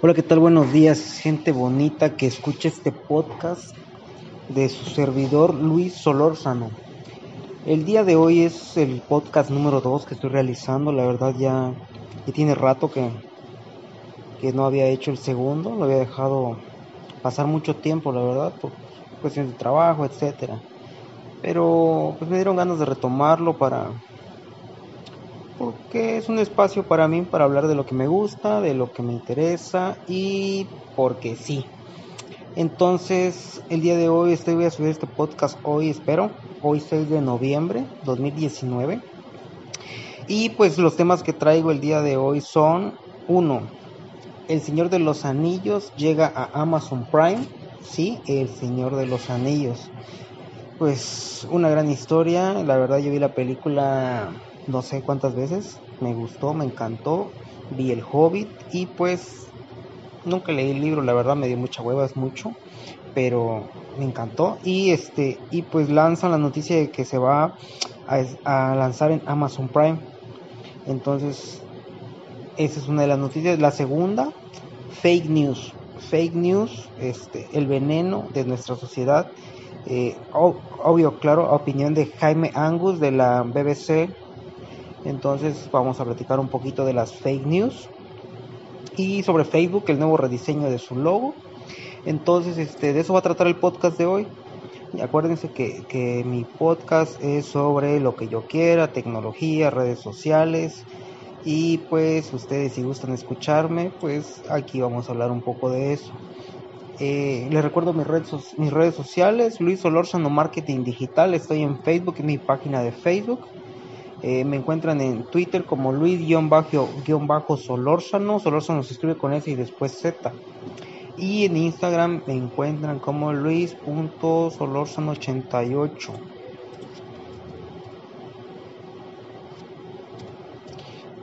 Hola, ¿qué tal? Buenos días, gente bonita que escucha este podcast de su servidor Luis Solórzano. El día de hoy es el podcast número 2 que estoy realizando, la verdad ya, ya tiene rato que, que no había hecho el segundo, lo había dejado pasar mucho tiempo, la verdad, por cuestiones de trabajo, etcétera. Pero pues me dieron ganas de retomarlo para porque es un espacio para mí para hablar de lo que me gusta, de lo que me interesa y porque sí. Entonces, el día de hoy estoy voy a subir este podcast hoy, espero, hoy 6 de noviembre 2019. Y pues los temas que traigo el día de hoy son uno, El Señor de los Anillos llega a Amazon Prime. Sí, El Señor de los Anillos. Pues una gran historia, la verdad yo vi la película no sé cuántas veces, me gustó, me encantó, vi el Hobbit y pues nunca leí el libro, la verdad me dio mucha hueva, es mucho, pero me encantó y este y pues lanzan la noticia de que se va a, lanzar en Amazon Prime. Entonces, esa es una de las noticias. La segunda, fake news. Fake news, este, el veneno de nuestra sociedad. Eh, obvio, claro, opinión de Jaime Angus de la BBC entonces vamos a platicar un poquito de las fake news y sobre Facebook, el nuevo rediseño de su logo. Entonces, este, de eso va a tratar el podcast de hoy. Y acuérdense que, que mi podcast es sobre lo que yo quiera, tecnología, redes sociales. Y pues ustedes si gustan escucharme, pues aquí vamos a hablar un poco de eso. Eh, les recuerdo mis redes, mis redes sociales, Luis Solórzano Marketing Digital, estoy en Facebook, en mi página de Facebook. Eh, me encuentran en Twitter como Luis-Solórzano. Solórzano se escribe con S y después Z. Y en Instagram me encuentran como Luis.solórzano88.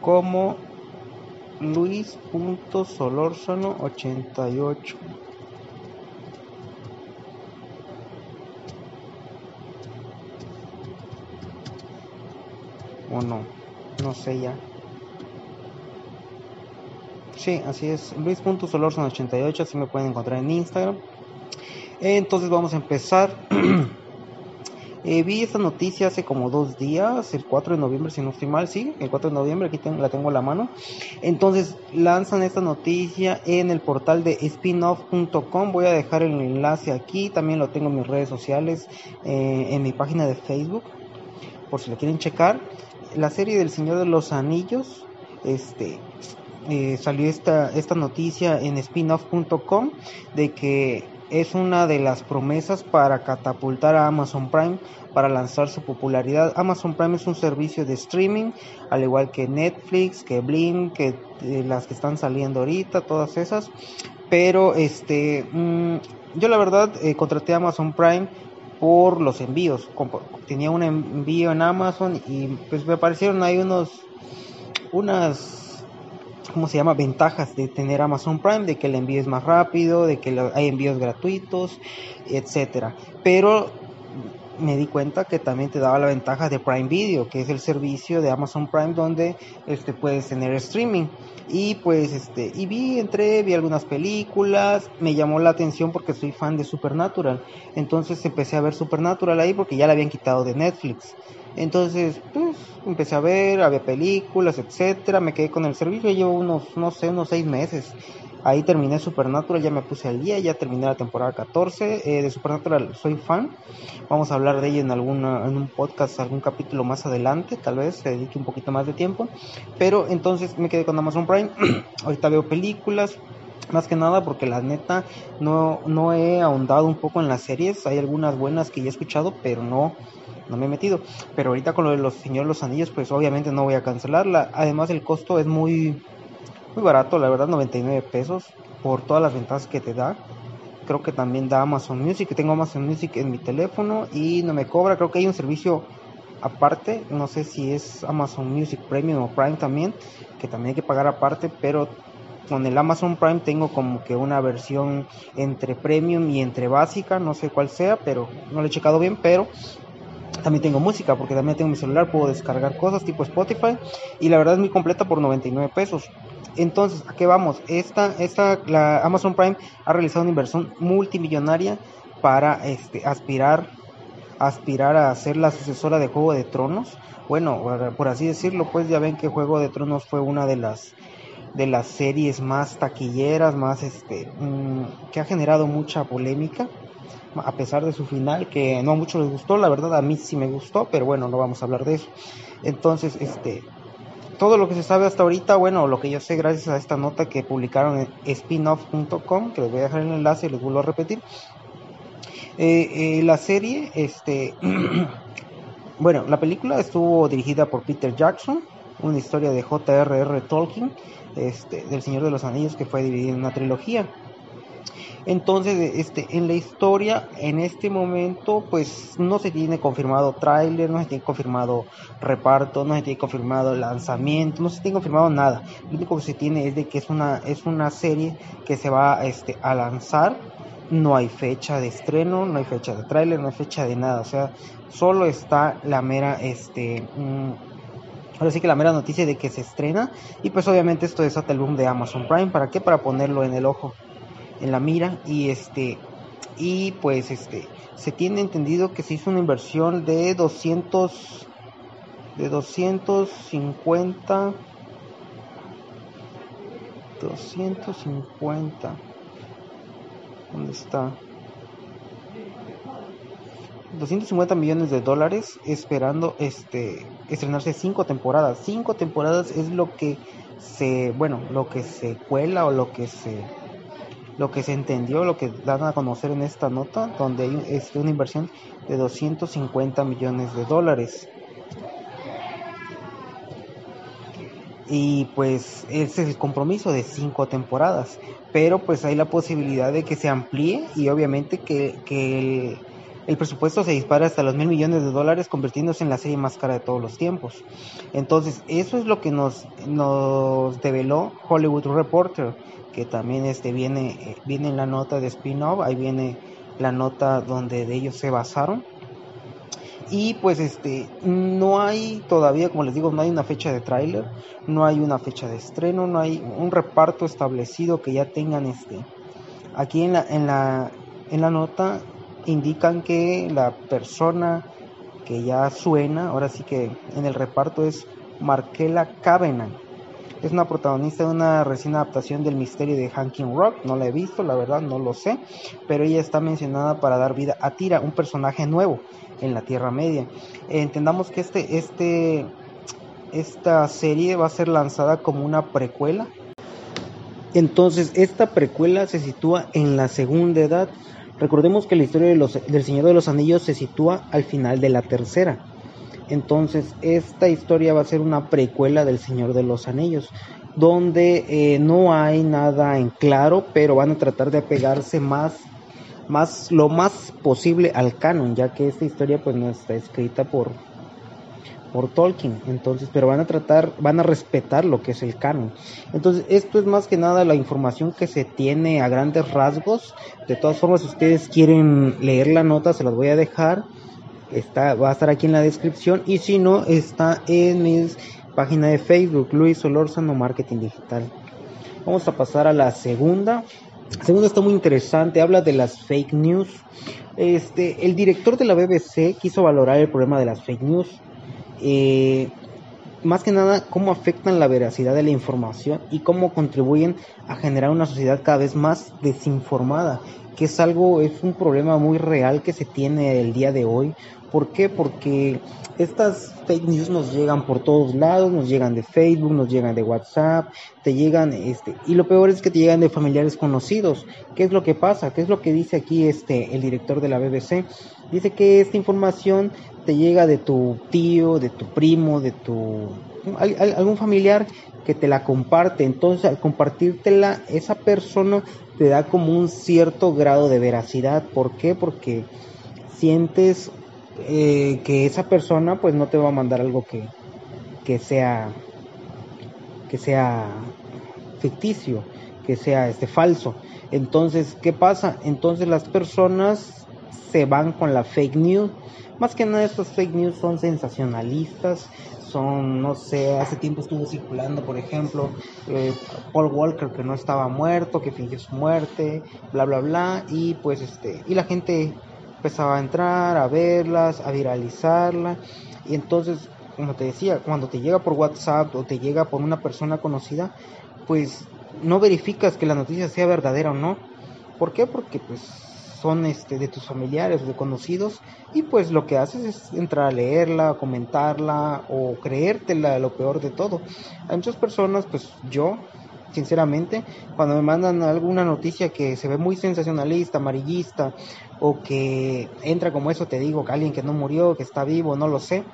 Como Luis.solórzano88. no, no sé ya. Sí, así es, Luis.solorson88, así me pueden encontrar en Instagram. Entonces vamos a empezar. Eh, vi esta noticia hace como dos días, el 4 de noviembre, si no estoy mal, sí, el 4 de noviembre, aquí la tengo a la mano. Entonces lanzan esta noticia en el portal de spinoff.com. Voy a dejar el enlace aquí, también lo tengo en mis redes sociales, eh, en mi página de Facebook, por si lo quieren checar la serie del Señor de los Anillos, este, eh, salió esta, esta noticia en spinoff.com de que es una de las promesas para catapultar a Amazon Prime para lanzar su popularidad. Amazon Prime es un servicio de streaming, al igual que Netflix, que Blink, que eh, las que están saliendo ahorita, todas esas. Pero este, mm, yo la verdad eh, contraté a Amazon Prime por los envíos. Tenía un envío en Amazon y pues me aparecieron ahí unos, unas, ¿cómo se llama? Ventajas de tener Amazon Prime, de que el envío es más rápido, de que hay envíos gratuitos, etcétera. Pero me di cuenta que también te daba la ventaja de Prime Video, que es el servicio de Amazon Prime donde este puedes tener streaming. Y pues este, y vi, entré, vi algunas películas, me llamó la atención porque soy fan de Supernatural. Entonces empecé a ver Supernatural ahí porque ya la habían quitado de Netflix. Entonces, pues empecé a ver, había películas, etcétera, me quedé con el servicio, llevo unos, no sé, unos seis meses. Ahí terminé Supernatural, ya me puse al día, ya terminé la temporada 14. Eh, de Supernatural soy fan. Vamos a hablar de ella en, alguna, en un podcast, algún capítulo más adelante, tal vez se dedique un poquito más de tiempo. Pero entonces me quedé con Amazon Prime. Ahorita veo películas, más que nada porque la neta no, no he ahondado un poco en las series. Hay algunas buenas que ya he escuchado, pero no, no me he metido. Pero ahorita con lo de los Señores los Anillos, pues obviamente no voy a cancelarla. Además el costo es muy muy barato, la verdad, 99 pesos por todas las ventajas que te da. Creo que también da Amazon Music, tengo Amazon Music en mi teléfono y no me cobra. Creo que hay un servicio aparte, no sé si es Amazon Music Premium o Prime también, que también hay que pagar aparte, pero con el Amazon Prime tengo como que una versión entre premium y entre básica, no sé cuál sea, pero no lo he checado bien, pero también tengo música porque también tengo mi celular, puedo descargar cosas tipo Spotify y la verdad es muy completa por 99 pesos. Entonces, ¿a qué vamos? Esta, esta, la Amazon Prime ha realizado una inversión multimillonaria para este, aspirar, aspirar a ser la sucesora de Juego de Tronos. Bueno, por así decirlo, pues ya ven que Juego de Tronos fue una de las de las series más taquilleras, más este, mm, que ha generado mucha polémica, a pesar de su final, que no a muchos les gustó, la verdad a mí sí me gustó, pero bueno, no vamos a hablar de eso. Entonces, este, todo lo que se sabe hasta ahorita, bueno, lo que yo sé gracias a esta nota que publicaron en spinoff.com, que les voy a dejar el enlace y les vuelvo a repetir. Eh, eh, la serie, este, bueno, la película estuvo dirigida por Peter Jackson, una historia de J.R.R. Tolkien, este, del Señor de los Anillos, que fue dividida en una trilogía. Entonces, este, en la historia, en este momento, pues no se tiene confirmado tráiler, no se tiene confirmado reparto, no se tiene confirmado lanzamiento, no se tiene confirmado nada. Lo único que se tiene es de que es una, es una serie que se va este, a lanzar. No hay fecha de estreno, no hay fecha de tráiler, no hay fecha de nada. O sea, solo está la mera, este, mm, ahora sí que la mera noticia de que se estrena. Y pues obviamente esto desata el boom de Amazon Prime. ¿Para qué? Para ponerlo en el ojo en la mira y este y pues este se tiene entendido que se hizo una inversión de 200 de 250 250 ¿dónde está? 250 millones de dólares esperando este estrenarse cinco temporadas. Cinco temporadas es lo que se, bueno, lo que se cuela o lo que se lo que se entendió, lo que dan a conocer en esta nota, donde hay este, una inversión de 250 millones de dólares. Y pues ese es el compromiso de cinco temporadas. Pero pues hay la posibilidad de que se amplíe y obviamente que, que el, presupuesto se dispara hasta los mil millones de dólares, convirtiéndose en la serie más cara de todos los tiempos. Entonces, eso es lo que nos, nos develó Hollywood Reporter que también este viene, eh, viene en la nota de spin-off, ahí viene la nota donde de ellos se basaron. Y pues este no hay todavía, como les digo, no hay una fecha de tráiler, no hay una fecha de estreno, no hay un reparto establecido que ya tengan este. Aquí en la en la en la nota indican que la persona que ya suena, ahora sí que en el reparto es Markela Cavenan es una protagonista de una recién adaptación del misterio de Hanking Rock. No la he visto, la verdad, no lo sé. Pero ella está mencionada para dar vida a Tira, un personaje nuevo en la Tierra Media. entendamos que este, este, esta serie va a ser lanzada como una precuela. Entonces, esta precuela se sitúa en la segunda edad. Recordemos que la historia de los, del Señor de los Anillos se sitúa al final de la tercera. Entonces, esta historia va a ser una precuela del Señor de los Anillos, donde eh, no hay nada en claro, pero van a tratar de apegarse más, más, lo más posible al canon, ya que esta historia pues no está escrita por, por Tolkien, entonces, pero van a tratar, van a respetar lo que es el canon. Entonces, esto es más que nada la información que se tiene a grandes rasgos. De todas formas, si ustedes quieren leer la nota, se las voy a dejar está, va a estar aquí en la descripción y si no, está en mi página de Facebook, Luis Solórzano Marketing Digital. Vamos a pasar a la segunda. La segunda está muy interesante, habla de las fake news. Este, el director de la BBC quiso valorar el problema de las fake news. Eh, más que nada, cómo afectan la veracidad de la información y cómo contribuyen a generar una sociedad cada vez más desinformada, que es algo, es un problema muy real que se tiene el día de hoy. ¿Por qué? Porque estas fake news nos llegan por todos lados, nos llegan de Facebook, nos llegan de WhatsApp, te llegan, este, y lo peor es que te llegan de familiares conocidos. ¿Qué es lo que pasa? ¿Qué es lo que dice aquí este, el director de la BBC? Dice que esta información te llega de tu tío, de tu primo, de tu algún familiar que te la comparte. Entonces, al compartírtela, esa persona te da como un cierto grado de veracidad. ¿Por qué? Porque sientes eh, que esa persona pues no te va a mandar algo que, que sea que sea ficticio, que sea este falso. Entonces, ¿qué pasa? Entonces las personas se van con la fake news. Más que nada estas fake news son sensacionalistas, son, no sé, hace tiempo estuvo circulando, por ejemplo, eh, Paul Walker que no estaba muerto, que fingió su muerte, bla, bla, bla, y pues este, y la gente empezaba a entrar, a verlas, a viralizarla, y entonces, como te decía, cuando te llega por WhatsApp o te llega por una persona conocida, pues no verificas que la noticia sea verdadera o no. ¿Por qué? Porque pues son este de tus familiares o de conocidos y pues lo que haces es entrar a leerla, comentarla o creértela, lo peor de todo. Hay muchas personas, pues yo sinceramente, cuando me mandan alguna noticia que se ve muy sensacionalista, amarillista, o que entra como eso, te digo, que alguien que no murió, que está vivo, no lo sé,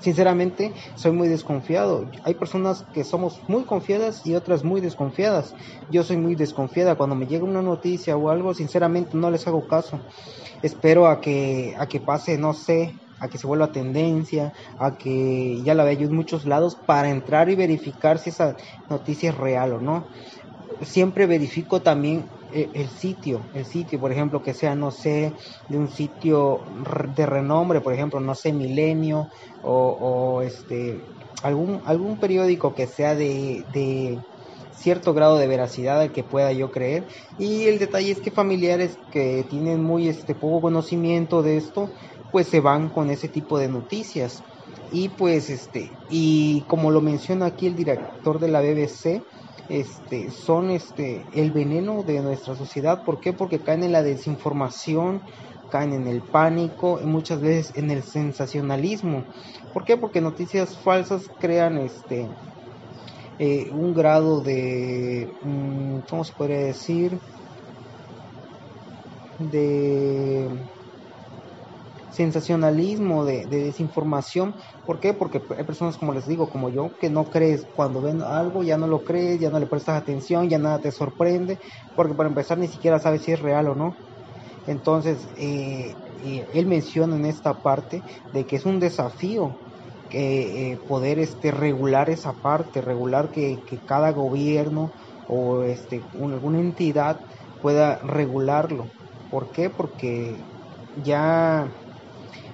Sinceramente, soy muy desconfiado. Hay personas que somos muy confiadas y otras muy desconfiadas. Yo soy muy desconfiada. Cuando me llega una noticia o algo, sinceramente no les hago caso. Espero a que, a que pase, no sé, a que se vuelva tendencia, a que ya la vea yo en muchos lados para entrar y verificar si esa noticia es real o no. Siempre verifico también el sitio, el sitio, por ejemplo, que sea, no sé, de un sitio de renombre, por ejemplo, no sé, Milenio o, este, algún, algún periódico que sea de, de cierto grado de veracidad al que pueda yo creer. Y el detalle es que familiares que tienen muy este poco conocimiento de esto pues se van con ese tipo de noticias y pues este y como lo menciona aquí el director de la BBC este, son este, el veneno de nuestra sociedad. ¿Por qué? Porque caen en la desinformación, caen en el pánico y muchas veces en el sensacionalismo. ¿Por qué? Porque noticias falsas crean este, eh, un grado de, mm, ¿cómo se podría decir? De sensacionalismo, de, desinformación. ¿Por qué? Porque hay personas, como les digo, como yo, que no crees cuando ven algo, ya no lo crees, ya no le prestas atención, ya nada te sorprende, porque para empezar ni siquiera sabes si es real o no. Entonces, eh, eh, él menciona en esta parte de que es un desafío eh, poder este, regular esa parte, regular que, que cada gobierno o este, alguna entidad pueda regularlo. ¿Por qué? Porque ya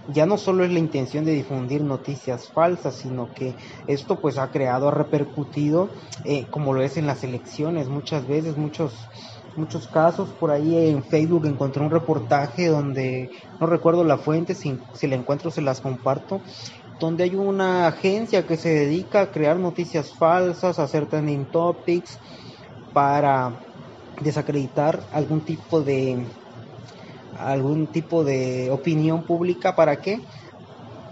ya no solo es la intención de difundir noticias falsas, sino que esto pues ha creado, ha repercutido, eh, como lo es en las elecciones, muchas veces, muchos muchos casos. Por ahí en Facebook encontré un reportaje donde no recuerdo la fuente si, si la encuentro se las comparto donde hay una agencia que se dedica a crear noticias falsas a hacer trending topics para desacreditar algún tipo de algún tipo de opinión pública para qué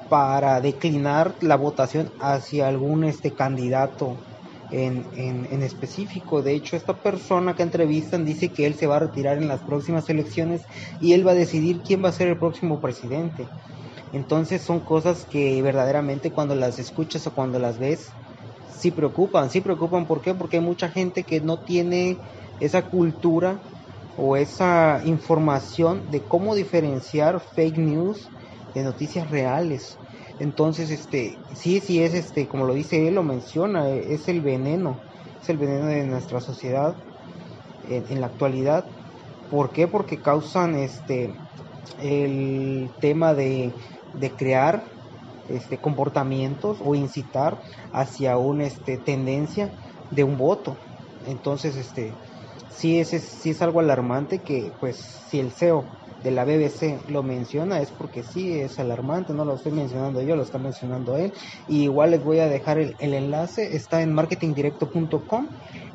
para declinar la votación hacia algún este candidato en, en, específico. De hecho, esta persona que entrevistan dice que él se va a retirar en las próximas elecciones y él va a decidir quién va a ser el próximo presidente. Entonces son cosas que verdaderamente cuando las escuchas o cuando las ves, sí preocupan, sí preocupan. ¿Por qué? Porque hay mucha gente que no tiene esa cultura o esa información de cómo diferenciar fake news de noticias reales. Entonces, este, sí, sí es este, como lo dice él, lo menciona, es el veneno, es el veneno de nuestra sociedad en, la actualidad. ¿Por qué? Porque causan este el tema de, de crear este comportamientos o incitar hacia una este tendencia de un voto. Entonces, este sí es, sí es algo alarmante que pues si el CEO de la BBC lo menciona es porque sí es alarmante, no lo estoy mencionando yo, lo está mencionando él. Y igual les voy a dejar el, enlace, está en marketingdirecto.com,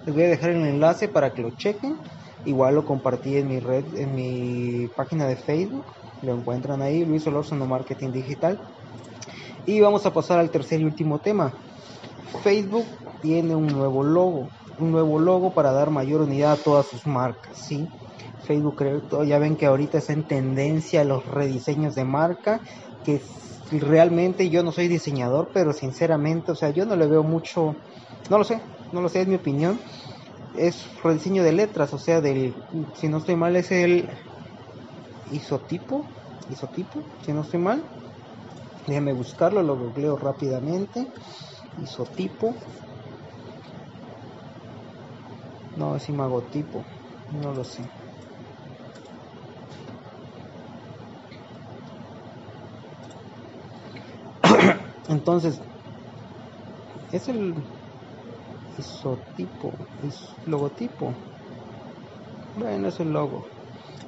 les voy a dejar el enlace para que lo chequen. Igual lo compartí en mi red, en mi página de Facebook, lo encuentran ahí, Luis Olórzano Marketing Digital. Y vamos a pasar al tercer y último tema. Facebook tiene un nuevo logo un nuevo logo para dar mayor unidad a todas sus marcas, ¿sí? Facebook creo, ya ven que ahorita está en tendencia los rediseños de marca, que realmente yo no soy diseñador, pero sinceramente, o sea, yo no le veo mucho, no lo sé, no lo sé, es mi opinión, es rediseño de letras, o sea, del, si no estoy mal, es el isotipo, isotipo, si no estoy mal, déjame buscarlo, lo googleo rápidamente, isotipo, No, es imagotipo. No lo sé. Entonces, es el isotipo, es logotipo. Bueno, es el logo.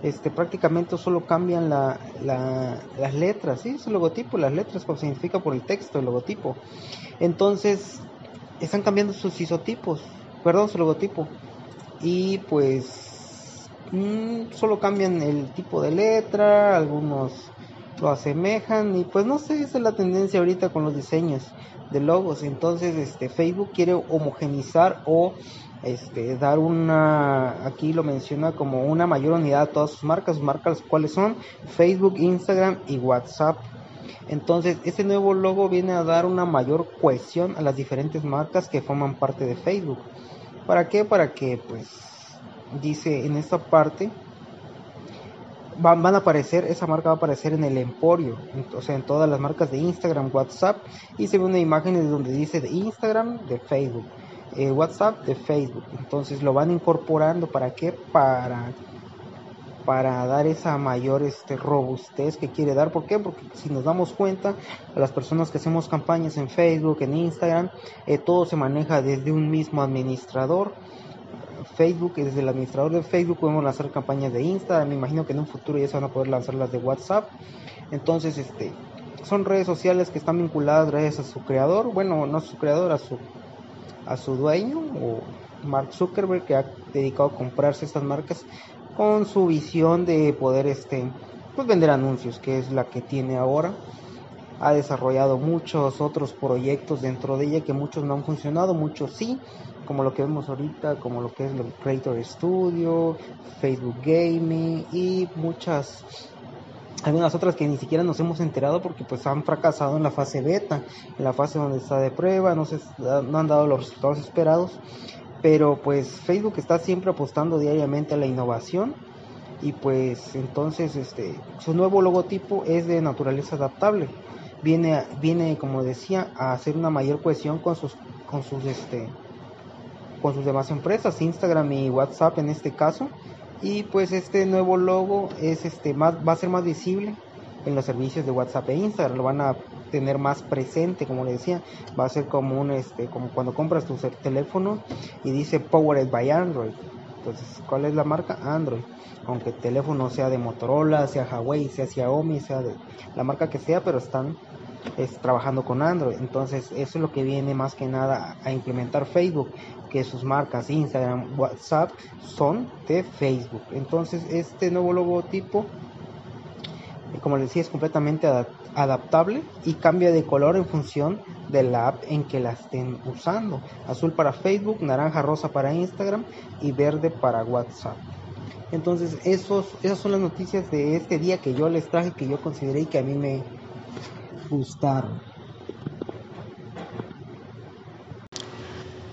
Este, prácticamente solo cambian la, las letras, ¿sí? Es el logotipo, las letras, como significa por el texto, el logotipo. Entonces, están cambiando sus isotipos, perdón, su logotipo. Y pues, mm, solo cambian el tipo de letra, algunos lo asemejan y pues no sé, esa es la tendencia ahorita con los diseños de logos. Entonces, este Facebook quiere homogenizar o este dar una aquí lo menciona como una mayor unidad a todas sus marcas, sus marcas cuáles son Facebook, Instagram y WhatsApp. Entonces, este nuevo logo viene a dar una mayor cohesión a las diferentes marcas que forman parte de Facebook. ¿Para qué? Para que pues dice en esta parte van, a aparecer, esa marca va a aparecer en el emporio, o sea, en todas las marcas de Instagram, WhatsApp, y se ve una imagen de donde dice de Instagram, de Facebook, eh, WhatsApp, de Facebook. Entonces lo van incorporando, ¿para qué? Para para dar esa mayor este, robustez que quiere dar. ¿Por qué? Porque si nos damos cuenta, a las personas que hacemos campañas en Facebook, en Instagram, eh, todo se maneja desde un mismo administrador Facebook, desde el administrador de Facebook podemos lanzar campañas de Instagram, me imagino que en un futuro ya se van a poder lanzar las de WhatsApp. Entonces, este, son redes sociales que están vinculadas gracias a su creador, bueno, no a su creador, a su, a su dueño, o Mark Zuckerberg, que ha dedicado a comprarse estas marcas con su visión de poder este, pues vender anuncios, que es la que tiene ahora. Ha desarrollado muchos otros proyectos dentro de ella que muchos no han funcionado, muchos sí, como lo que vemos ahorita, como lo que es el Creator Studio, Facebook Gaming y muchas algunas otras que ni siquiera nos hemos enterado porque pues han fracasado en la fase beta, en la fase donde está de prueba, no, se, no han dado los resultados esperados, pero pues Facebook está siempre apostando diariamente a la innovación y pues entonces este su nuevo logotipo es de naturaleza adaptable viene, viene como decía, a hacer una mayor cohesión con sus, con sus, este, con sus demás empresas, Instagram y WhatsApp en este caso. Y pues este nuevo logo es este más, va a ser más visible en los servicios de WhatsApp e Instagram, lo van a tener más presente, como le decía, va a ser como un este, como cuando compras tu teléfono y dice Powered by Android. Entonces, ¿cuál es la marca? Android. Aunque el teléfono sea de Motorola, sea Huawei, sea Xiaomi, sea de la marca que sea, pero están es, trabajando con Android. Entonces, eso es lo que viene más que nada a implementar Facebook, que sus marcas Instagram, WhatsApp son de Facebook. Entonces, este nuevo logotipo, como les decía, es completamente adaptable y cambia de color en función de la app en que la estén usando. Azul para Facebook, naranja, rosa para Instagram y verde para WhatsApp. Entonces, esos, esas son las noticias de este día que yo les traje, que yo consideré y que a mí me gustaron.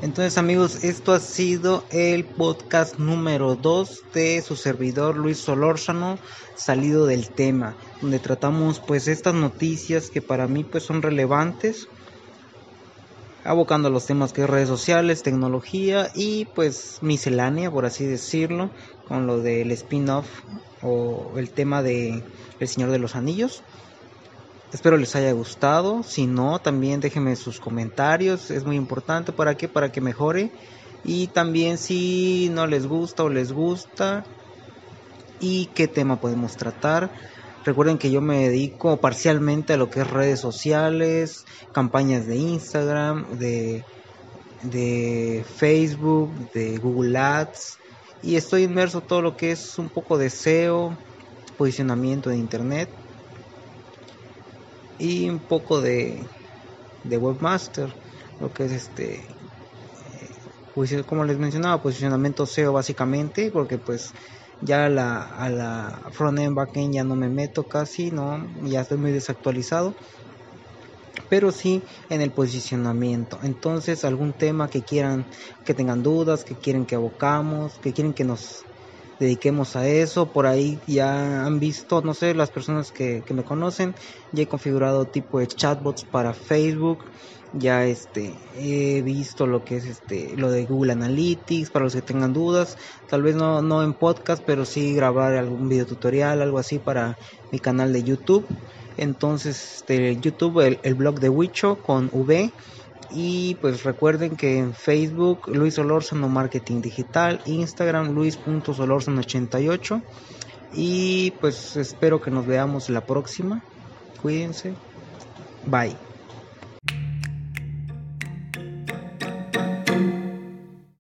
Entonces amigos, esto ha sido el podcast número 2 de su servidor Luis Solórzano, salido del tema, donde tratamos pues estas noticias que para mí pues son relevantes abocando a los temas que es redes sociales, tecnología y pues miscelánea, por así decirlo, con lo del spin-off o el tema de El Señor de los Anillos. Espero les haya gustado, si no también déjenme sus comentarios, es muy importante. Para que para que mejore. Y también si no les gusta o les gusta y qué tema podemos tratar Recuerden que yo me dedico parcialmente a lo que es redes sociales, campañas de Instagram, de, de Facebook, de Google Ads. Y estoy inmerso en todo lo que es un poco de SEO, posicionamiento de Internet y un poco de, de webmaster, lo que es este eh, como les mencionaba, posicionamiento SEO básicamente, porque pues ya a la, a la front-end, back-end ya no me meto casi, no, ya estoy muy desactualizado. Pero sí en el posicionamiento. Entonces, algún tema que quieran, que tengan dudas, que quieren que abocamos, que quieren que nos dediquemos a eso. Por ahí ya han visto, no sé, las personas que, que me conocen, ya he configurado tipo de chatbots para Facebook ya este he visto lo que es este lo de Google Analytics para los que tengan dudas tal vez no no en podcast pero sí grabar algún video tutorial algo así para mi canal de YouTube entonces este YouTube el, blog de Wicho con V Y pues recuerden que en Facebook Luis Solórzano Marketing Digital, Instagram Luis.solórzano88. Y pues espero que nos veamos la próxima. Cuídense. Bye.